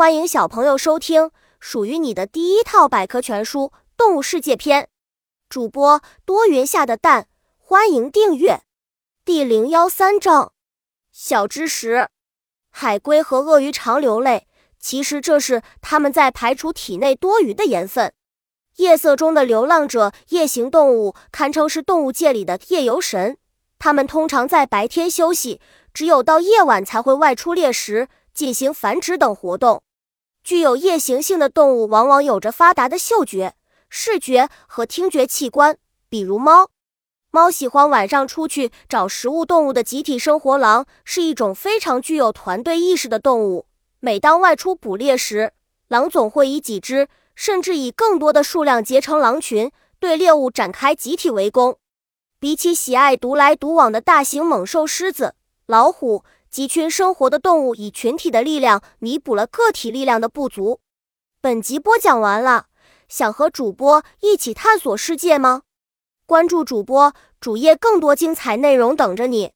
欢迎小朋友收听属于你的第一套百科全书《动物世界篇》。主播多云下的蛋，欢迎订阅。第零幺三章：小知识，海龟和鳄鱼常流泪，其实这是它们在排除体内多余的盐分。夜色中的流浪者，夜行动物堪称是动物界里的夜游神。它们通常在白天休息，只有到夜晚才会外出猎食、进行繁殖等活动。具有夜行性的动物往往有着发达的嗅觉、视觉和听觉器官，比如猫。猫喜欢晚上出去找食物。动物的集体生活，狼是一种非常具有团队意识的动物。每当外出捕猎时，狼总会以几只甚至以更多的数量结成狼群，对猎物展开集体围攻。比起喜爱独来独往的大型猛兽、狮子、老虎。集群生活的动物以群体的力量弥补了个体力量的不足。本集播讲完了，想和主播一起探索世界吗？关注主播主页，更多精彩内容等着你。